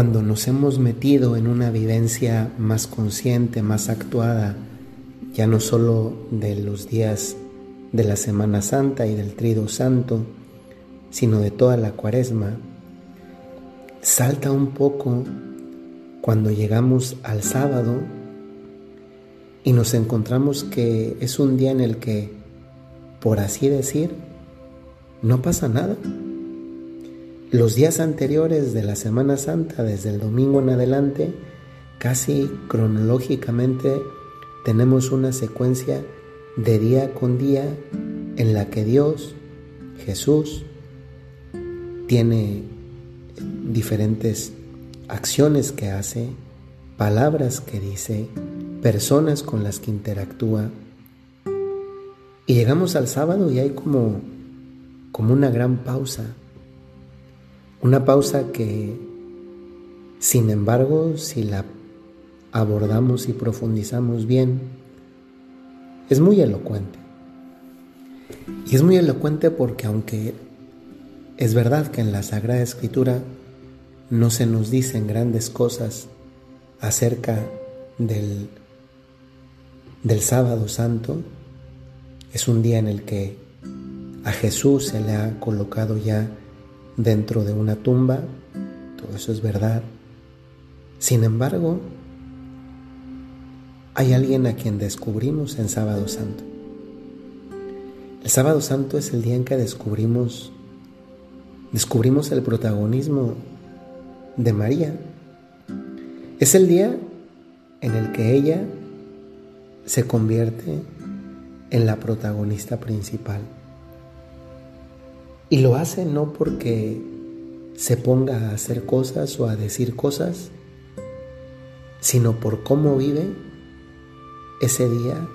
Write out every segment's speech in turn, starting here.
Cuando nos hemos metido en una vivencia más consciente, más actuada, ya no solo de los días de la Semana Santa y del Trido Santo, sino de toda la cuaresma, salta un poco cuando llegamos al sábado y nos encontramos que es un día en el que, por así decir, no pasa nada. Los días anteriores de la Semana Santa, desde el domingo en adelante, casi cronológicamente tenemos una secuencia de día con día en la que Dios, Jesús, tiene diferentes acciones que hace, palabras que dice, personas con las que interactúa. Y llegamos al sábado y hay como, como una gran pausa una pausa que, sin embargo, si la abordamos y profundizamos bien, es muy elocuente. Y es muy elocuente porque aunque es verdad que en la Sagrada Escritura no se nos dicen grandes cosas acerca del, del sábado santo, es un día en el que a Jesús se le ha colocado ya dentro de una tumba, todo eso es verdad. Sin embargo, hay alguien a quien descubrimos en Sábado Santo. El Sábado Santo es el día en que descubrimos descubrimos el protagonismo de María. Es el día en el que ella se convierte en la protagonista principal. Y lo hace no porque se ponga a hacer cosas o a decir cosas, sino por cómo vive ese día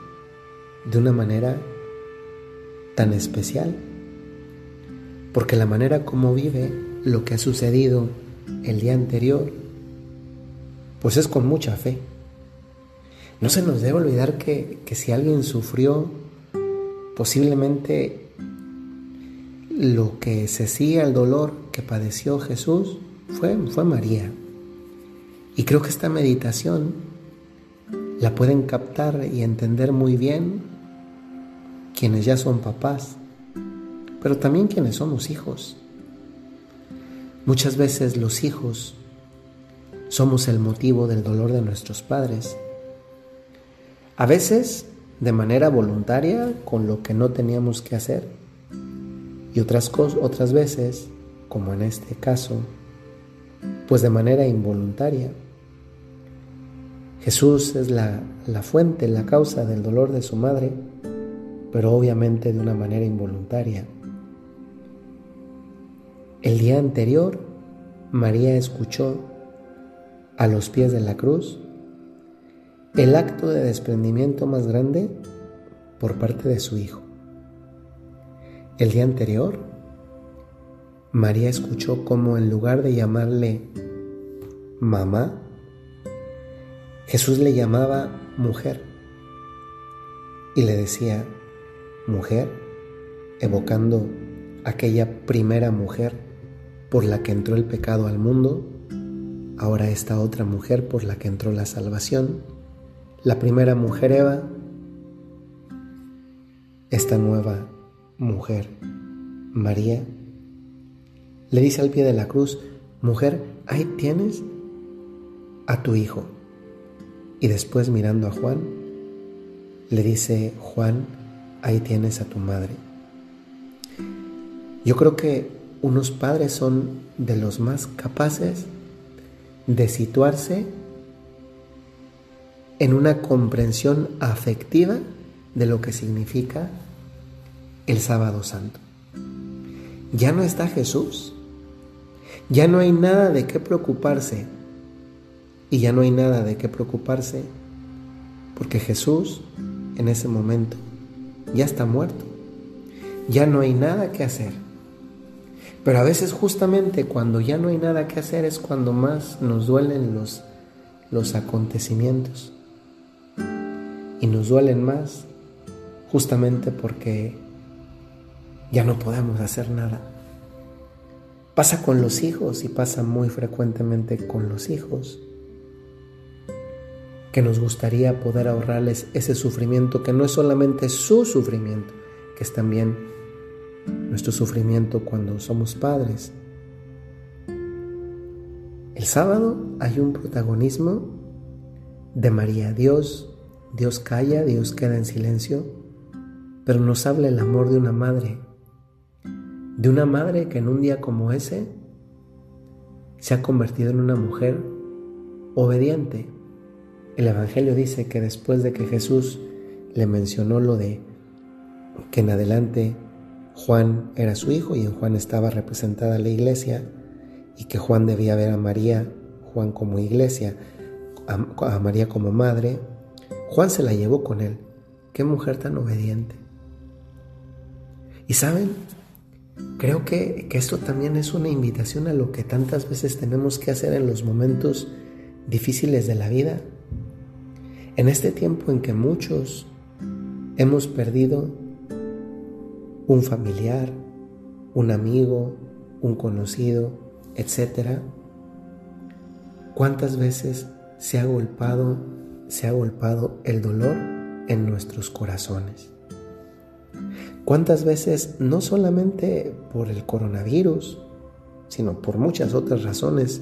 de una manera tan especial. Porque la manera como vive lo que ha sucedido el día anterior, pues es con mucha fe. No se nos debe olvidar que, que si alguien sufrió, posiblemente lo que se sigue al dolor que padeció Jesús fue, fue María. Y creo que esta meditación la pueden captar y entender muy bien quienes ya son papás, pero también quienes somos hijos. Muchas veces los hijos somos el motivo del dolor de nuestros padres. A veces de manera voluntaria con lo que no teníamos que hacer y otras, otras veces, como en este caso, pues de manera involuntaria. Jesús es la, la fuente, la causa del dolor de su madre, pero obviamente de una manera involuntaria. El día anterior, María escuchó a los pies de la cruz el acto de desprendimiento más grande por parte de su hijo. El día anterior, María escuchó cómo en lugar de llamarle mamá, Jesús le llamaba mujer. Y le decía mujer, evocando aquella primera mujer por la que entró el pecado al mundo, ahora esta otra mujer por la que entró la salvación, la primera mujer Eva, esta nueva mujer, María, le dice al pie de la cruz, mujer, ahí tienes a tu hijo. Y después mirando a Juan, le dice, Juan, ahí tienes a tu madre. Yo creo que unos padres son de los más capaces de situarse en una comprensión afectiva de lo que significa el sábado santo. Ya no está Jesús, Ya no hay nada de qué preocuparse. Y ya no hay nada de qué preocuparse porque Jesús en ese momento ya está muerto. Ya no hay nada que hacer. Pero a veces justamente cuando ya no hay nada que hacer es cuando más nos duelen los, los acontecimientos. Y nos duelen más justamente porque ya no podemos hacer nada. Pasa con los hijos y pasa muy frecuentemente con los hijos, que nos gustaría poder ahorrarles ese sufrimiento que no es solamente su sufrimiento, que es también nuestro sufrimiento cuando somos padres. El sábado hay un protagonismo de María. Dios, Dios calla, Dios queda en silencio, pero nos habla el amor de una madre de una madre que en un día como ese se ha convertido en una mujer obediente. El Evangelio dice que después de que Jesús le mencionó lo de que en adelante Juan era su hijo y en Juan estaba representada la iglesia y que Juan debía ver a María, Juan como iglesia, a, María como madre, Juan se la llevó con él. Qué mujer tan obediente. Y saben, Creo que, esto también es una invitación a lo que tantas veces tenemos que hacer en los momentos difíciles de la vida. En este tiempo en que muchos hemos perdido un familiar, un amigo, un conocido, etc. ¿Cuántas veces se ha golpado, se ha golpado el dolor en nuestros corazones? ¿Cuántas veces, no solamente por el coronavirus, sino por muchas otras razones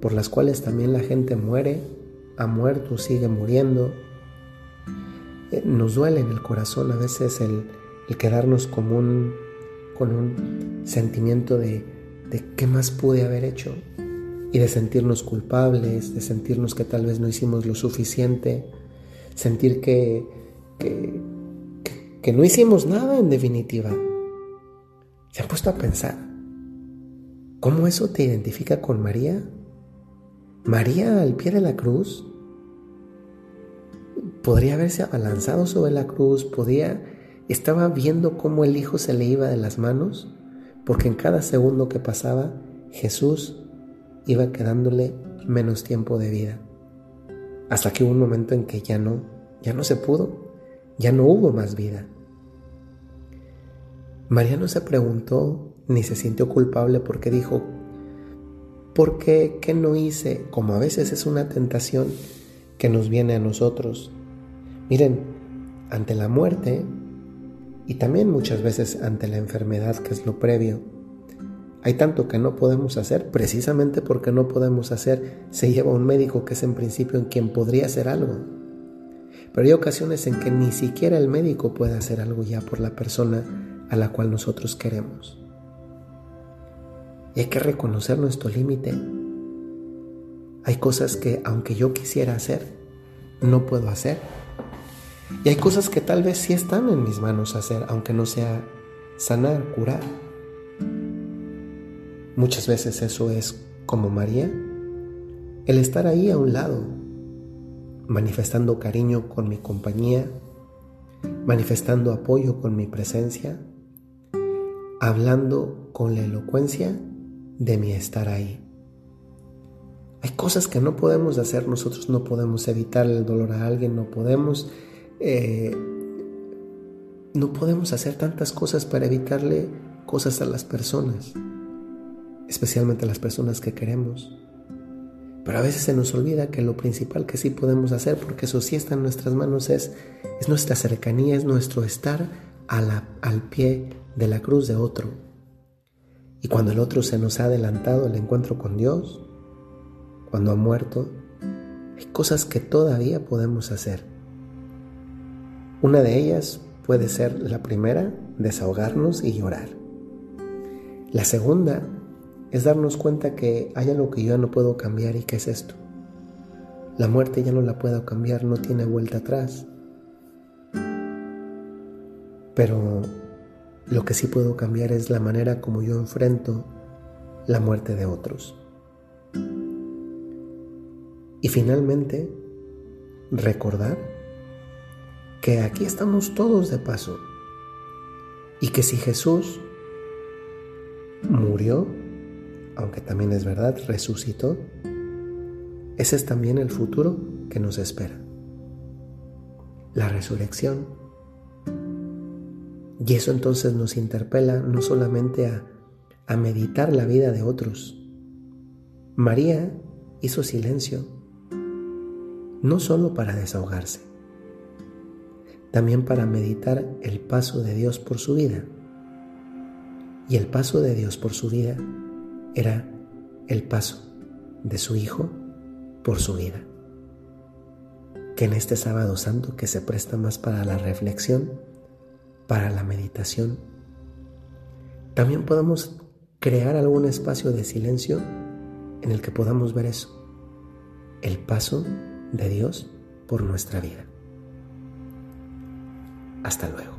por las cuales también la gente muere, ha muerto, sigue muriendo? Eh, nos duele en el corazón a veces el, quedarnos como un, con un sentimiento de, de qué más pude haber hecho y de sentirnos culpables, de sentirnos que tal vez no hicimos lo suficiente, sentir que, que que no hicimos nada en definitiva. ¿Se han puesto a pensar cómo eso te identifica con María? María al pie de la cruz podría haberse abalanzado sobre la cruz, podía, estaba viendo cómo el Hijo se le iba de las manos, porque en cada segundo que pasaba Jesús iba quedándole menos tiempo de vida. Hasta que hubo un momento en que ya no, ya no se pudo ya no hubo más vida. María no se preguntó ni se sintió culpable porque dijo, ¿por qué? ¿Qué no hice? Como a veces es una tentación que nos viene a nosotros. Miren, ante la muerte y también muchas veces ante la enfermedad que es lo previo, hay tanto que no podemos hacer, precisamente porque no podemos hacer, se lleva un médico que es en principio en quien podría hacer algo. Pero hay ocasiones en que ni siquiera el médico puede hacer algo ya por la persona a la cual nosotros queremos. Y hay que reconocer nuestro límite. Hay cosas que aunque yo quisiera hacer, no puedo hacer. Y hay cosas que tal vez sí están en mis manos hacer, aunque no sea sanar, curar. Muchas veces eso es como María, el estar ahí a un lado, manifestando cariño con mi compañía, manifestando apoyo con mi presencia, hablando con la elocuencia de mi estar ahí. Hay cosas que no podemos hacer, nosotros no podemos evitar el dolor a alguien, no podemos, eh, no podemos hacer tantas cosas para evitarle cosas a las personas, especialmente a las personas que queremos. Pero a veces se nos olvida que lo principal que sí podemos hacer, porque eso sí está en nuestras manos, es, es nuestra cercanía, es nuestro estar al pie de la cruz de otro. Y cuando el otro se nos ha adelantado el encuentro con Dios, cuando ha muerto, hay cosas que todavía podemos hacer. Una de ellas puede ser la primera, desahogarnos y llorar. La segunda es darnos cuenta que hay algo que yo ya no puedo cambiar y que es esto. La muerte ya no la puedo cambiar, no tiene vuelta atrás. Pero lo que sí puedo cambiar es la manera como yo enfrento la muerte de otros. Y finalmente, recordar que aquí estamos todos de paso y que si Jesús murió, aunque también es verdad, resucitó, ese es también el futuro que nos espera. La resurrección. Y eso entonces nos interpela no solamente a, a meditar la vida de otros. María hizo silencio, no solo para desahogarse, también para meditar el paso de Dios por su vida. Y el paso de Dios por su vida era el paso de su Hijo por su vida. Que en este sábado santo que se presta más para la reflexión, para la meditación, también podamos crear algún espacio de silencio en el que podamos ver eso, el paso de Dios por nuestra vida. Hasta luego.